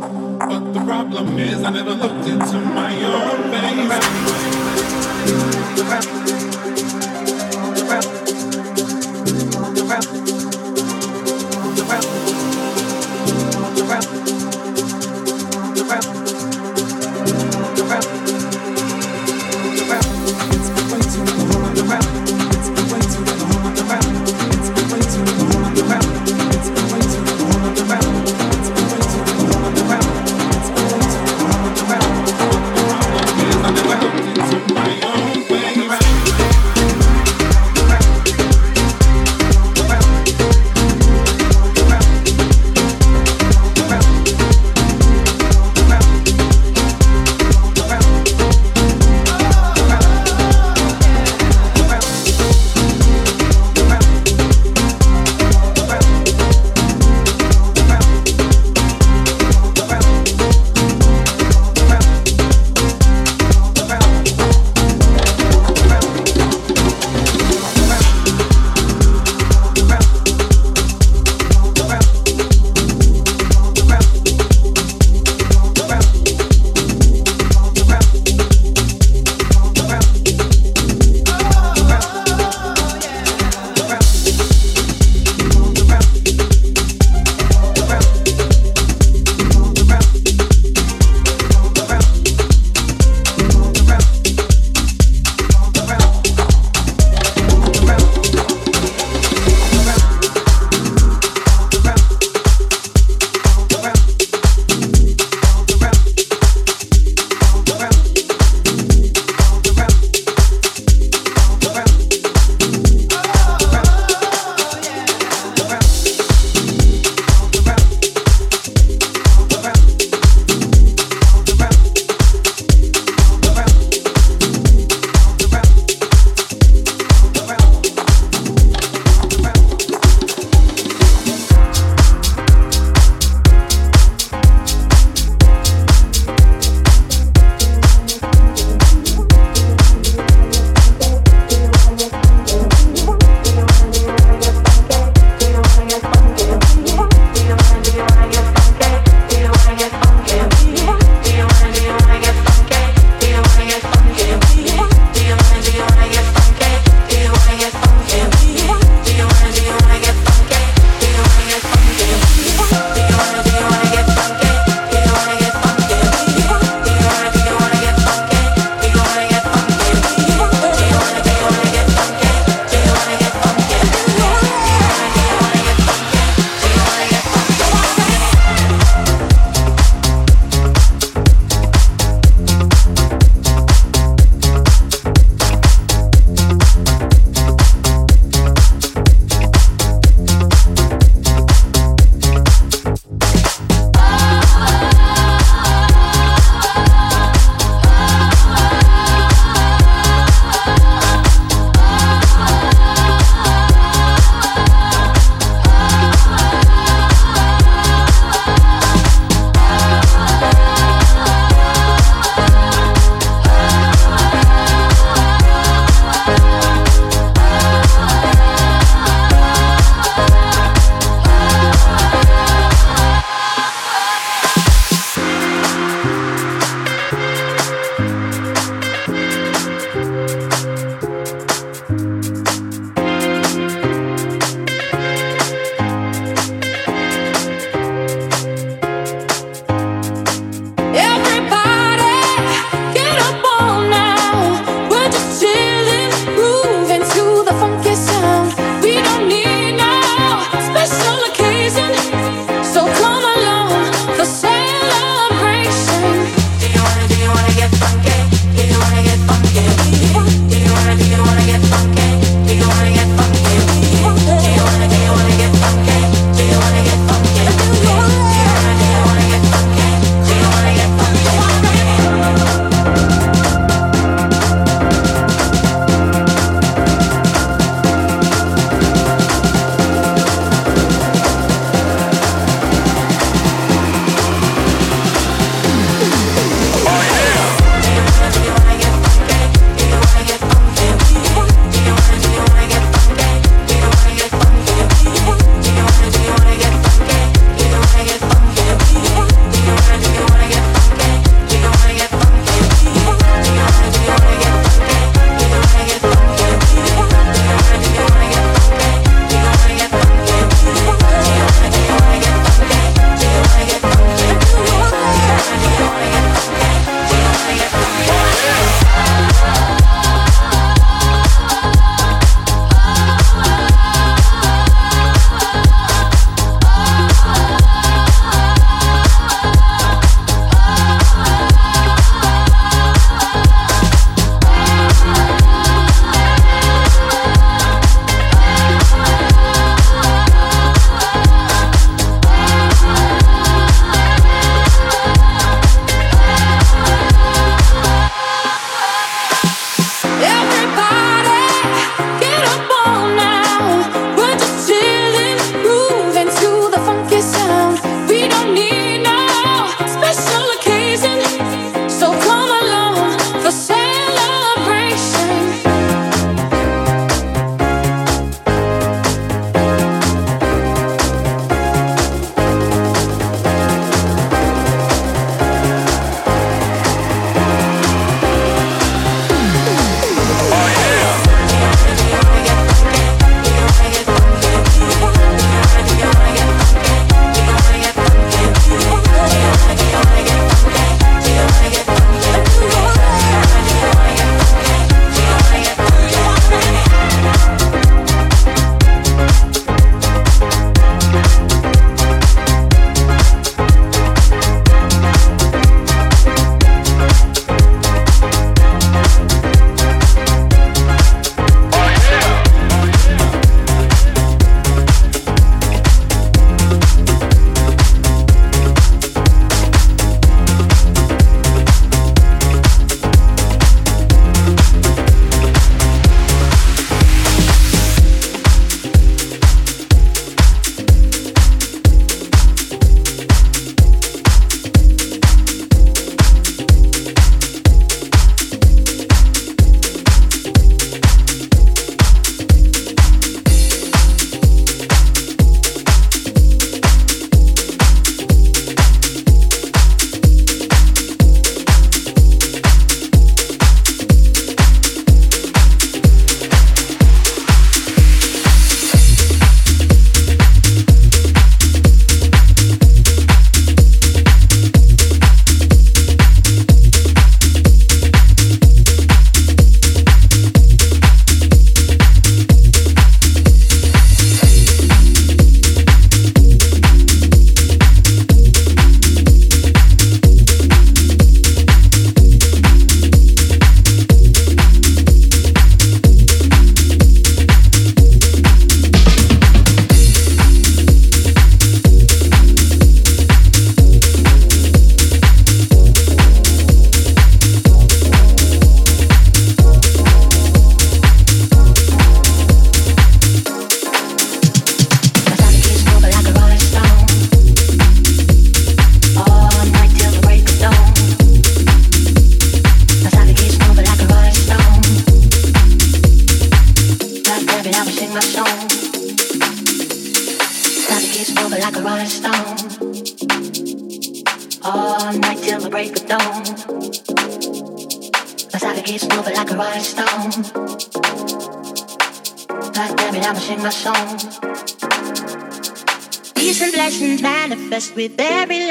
But the problem is I never looked into my own face. The rap, the rap, the rap.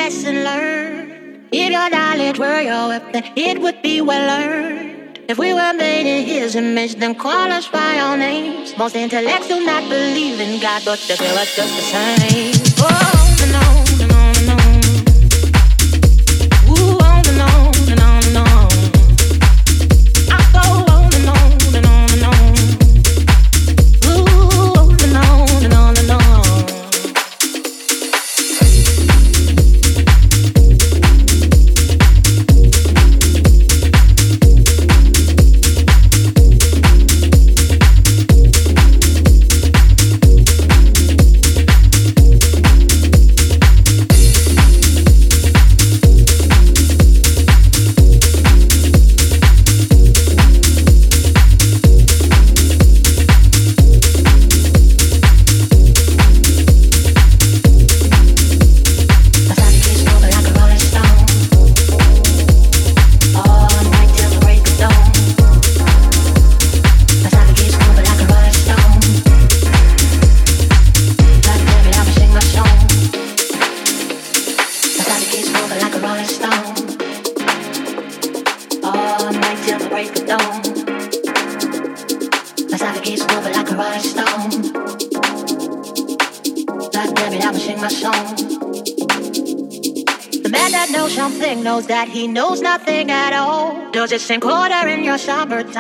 Lesson learned. If your knowledge were your weapon, it would be well earned. If we were made in His image, then call us by our names. Most intellects do not believe in God, but they feel us just the same. Oh,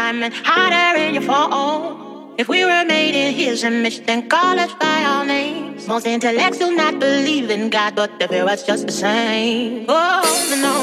and hotter in your fall? If we were made in his image, then call us by our names. Most intellects do not believe in God, but they feel us just the same. Oh, no,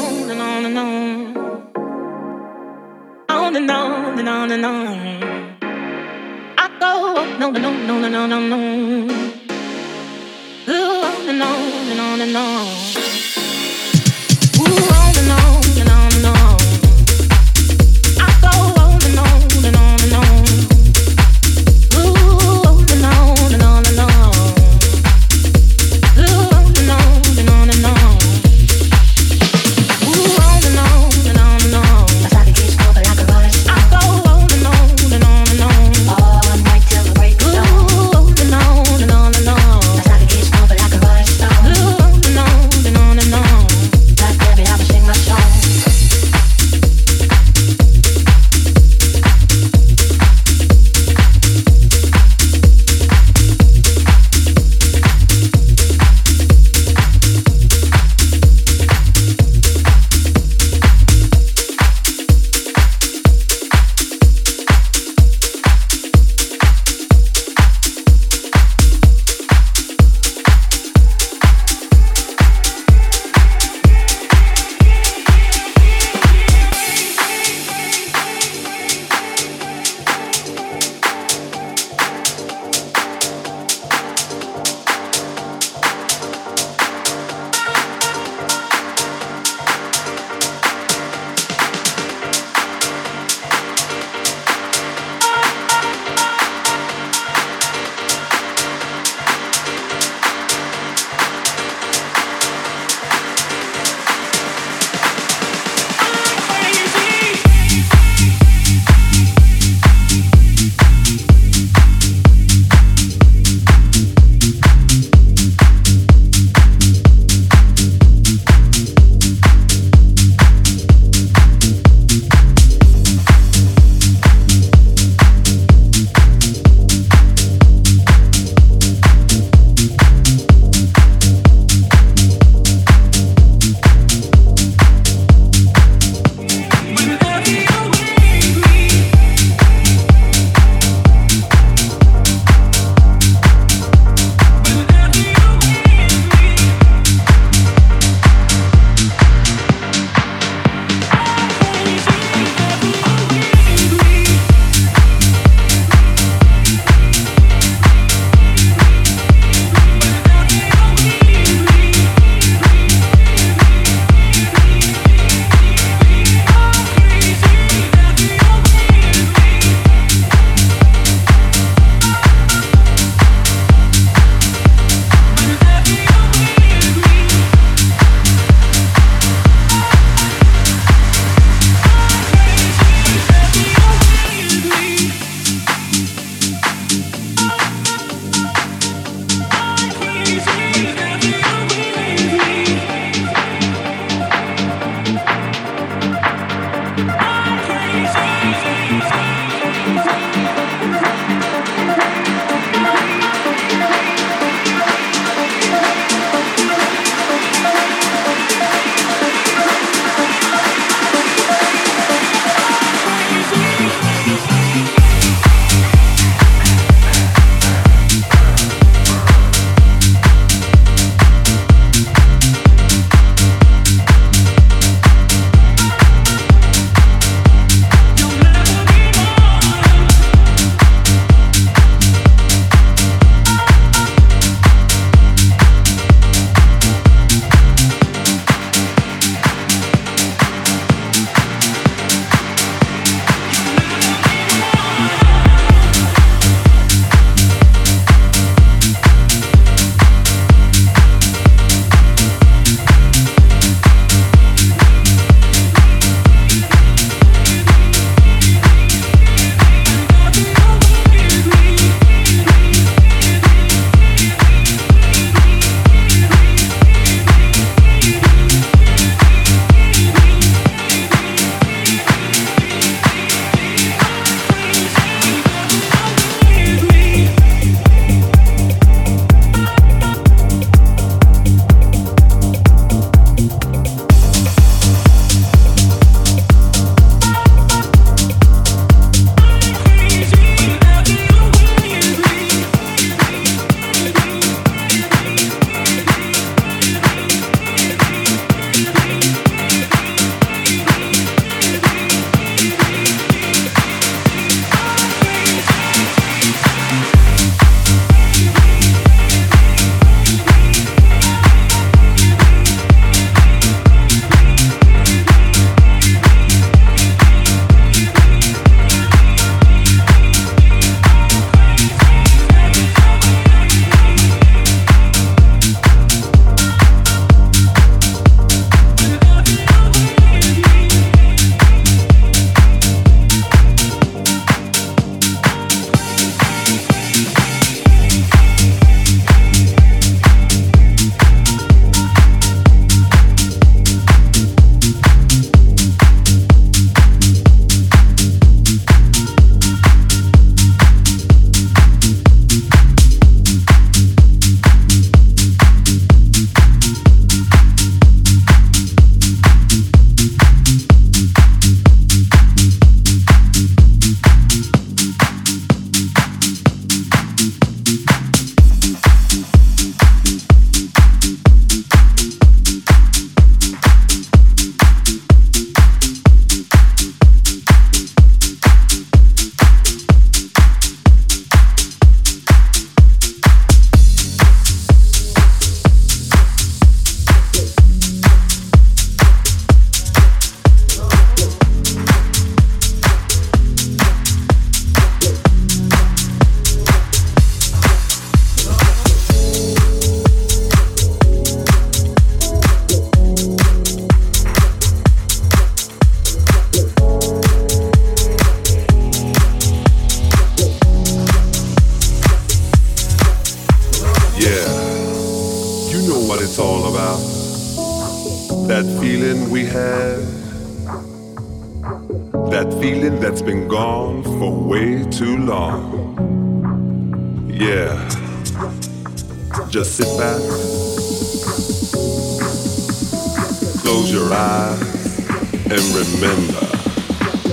Close your eyes and remember.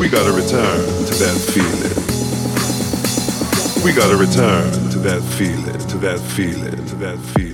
We gotta return to that feeling. We gotta return to that feeling, to that feeling, to that feeling.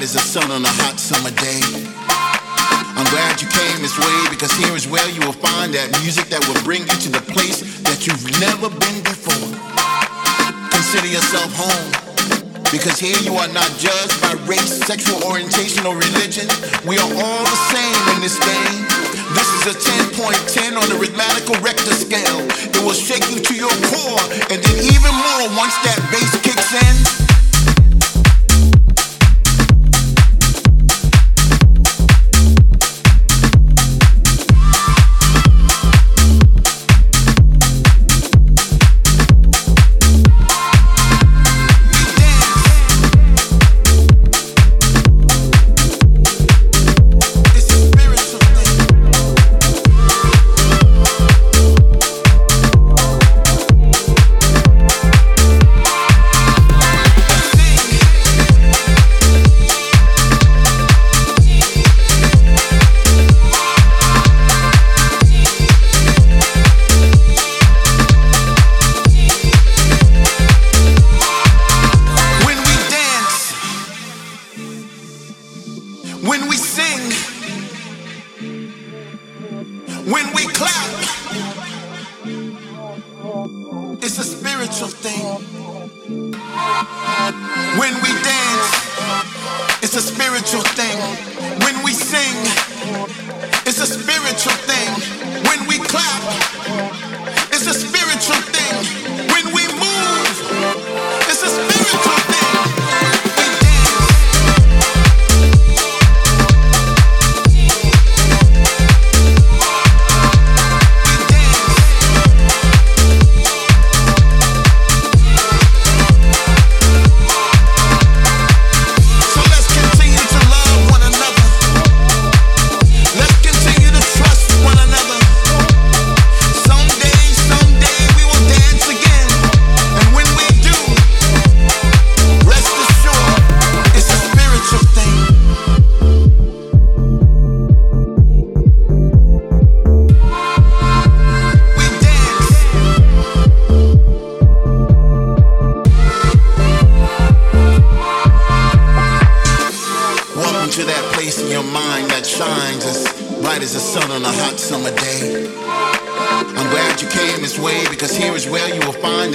bright as the sun on a hot summer day. I'm glad you came this way because here is where you will find that music that will bring you to the place that you've never been before. Consider yourself home. Because here you are not judged by race, sexual orientation, or religion. We are all the same in this game. This is a 10.10 on the rhythmical Richter scale. It will shake you to your core, and then even more once that bass kicks in.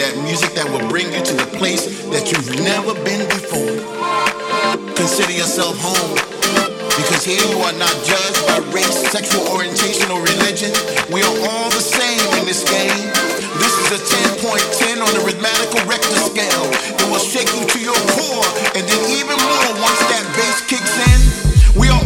that music that will bring you to the place that you've never been before. Consider yourself home because here you are not judged by race, sexual orientation, or religion. We are all the same in this game. This is a 10.10 on the rhythmical Richter scale. It will shake you to your core and then even more once that bass kicks in. We are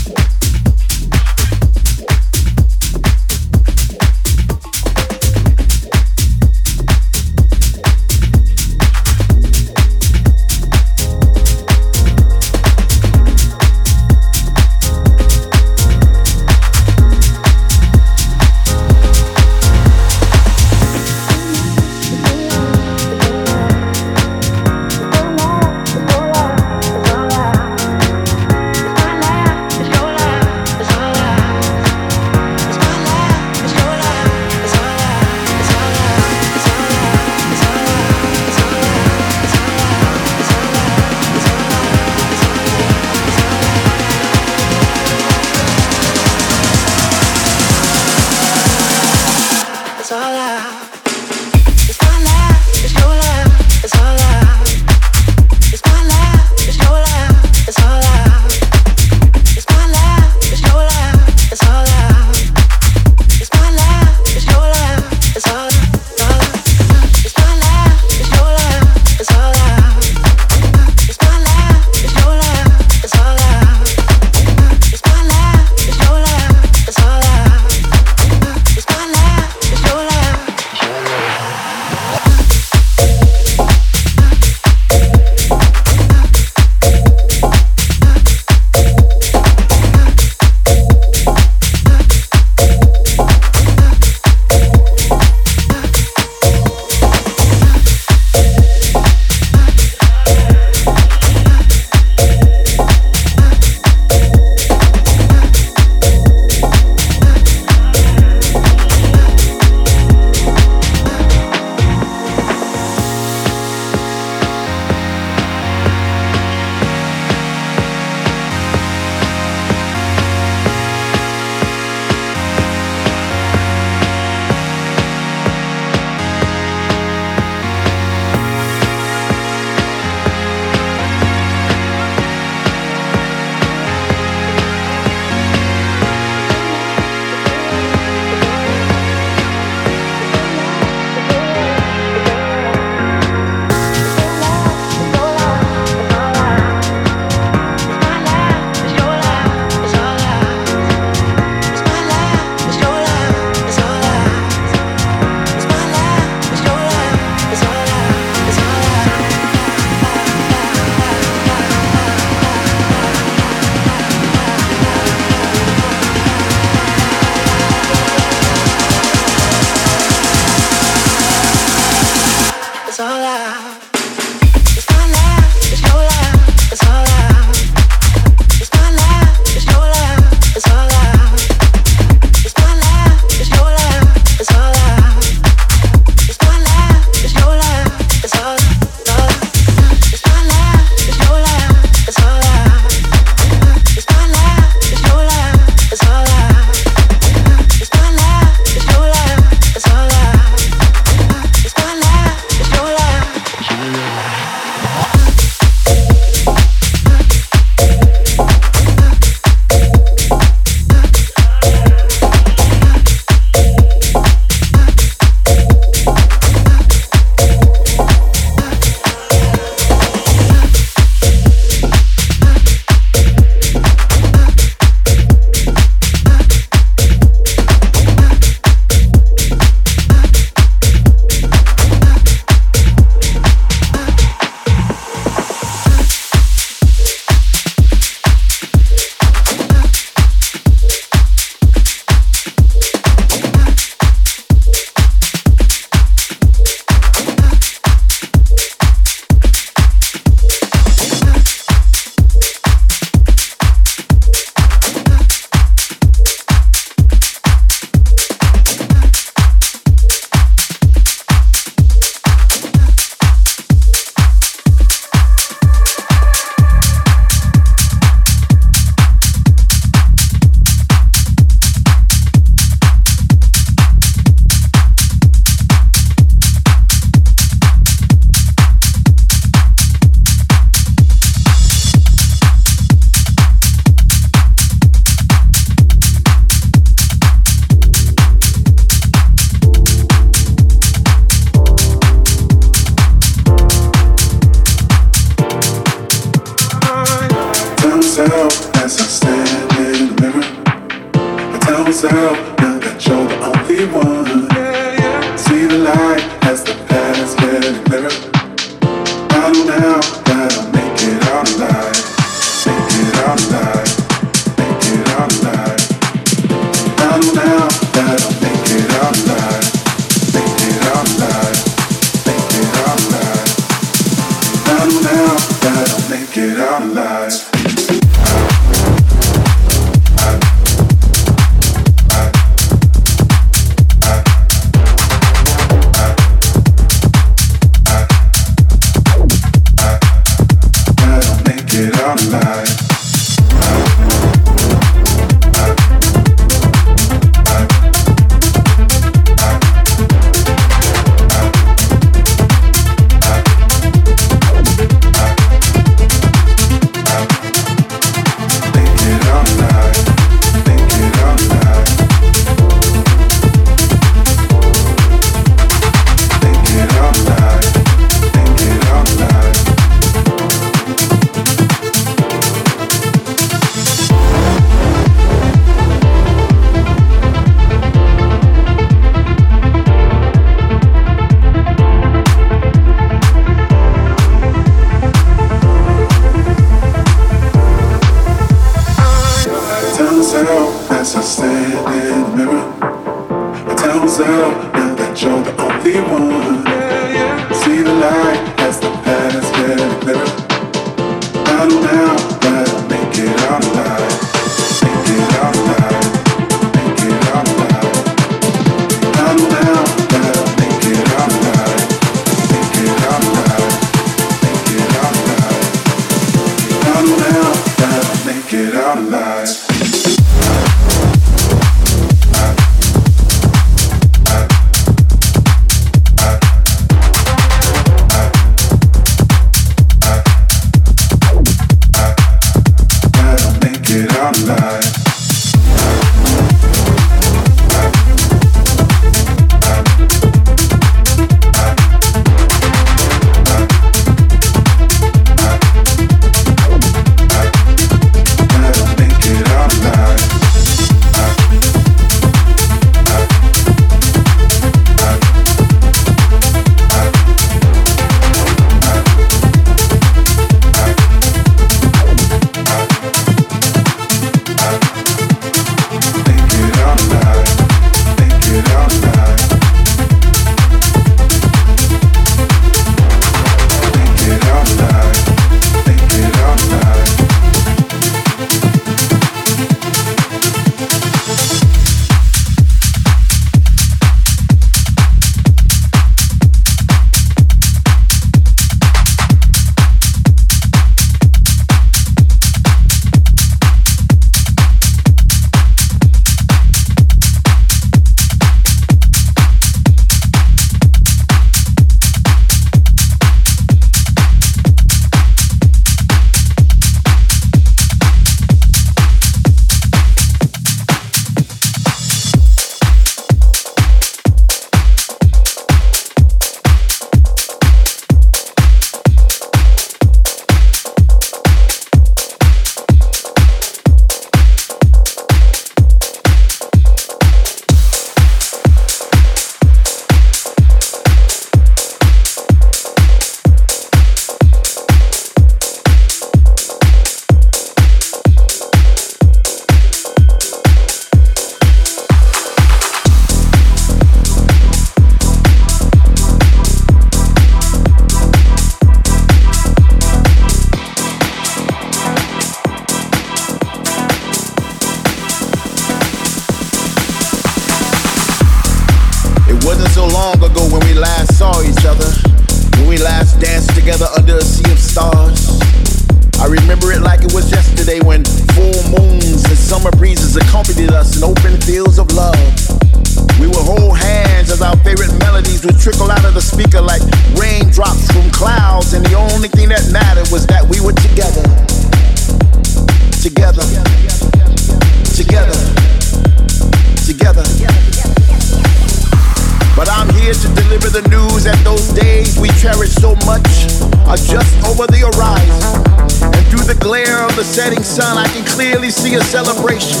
see a celebration.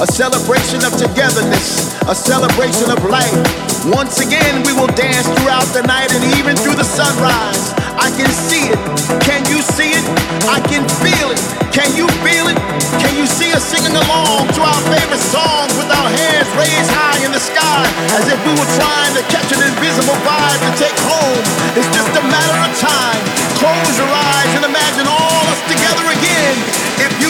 A celebration of togetherness, a celebration of life. Once again, we will dance throughout the night and even through the sunrise. I can see it. Can you see it? I can feel it. Can you feel it? Can you see us singing along to our favorite songs with our hands raised high in the sky as if we were trying to catch an invisible vibe to take home? It's just a matter of time. Close your eyes and imagine all us together again. If you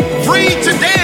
free to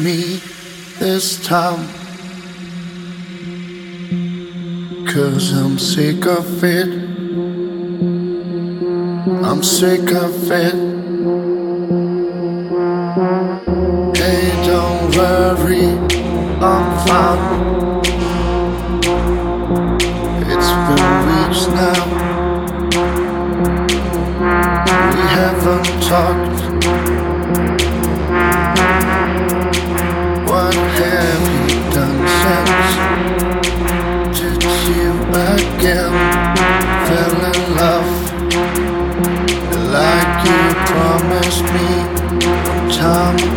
me this time. Cause I'm sick of it. I'm sick of again fell in love like you promised me time?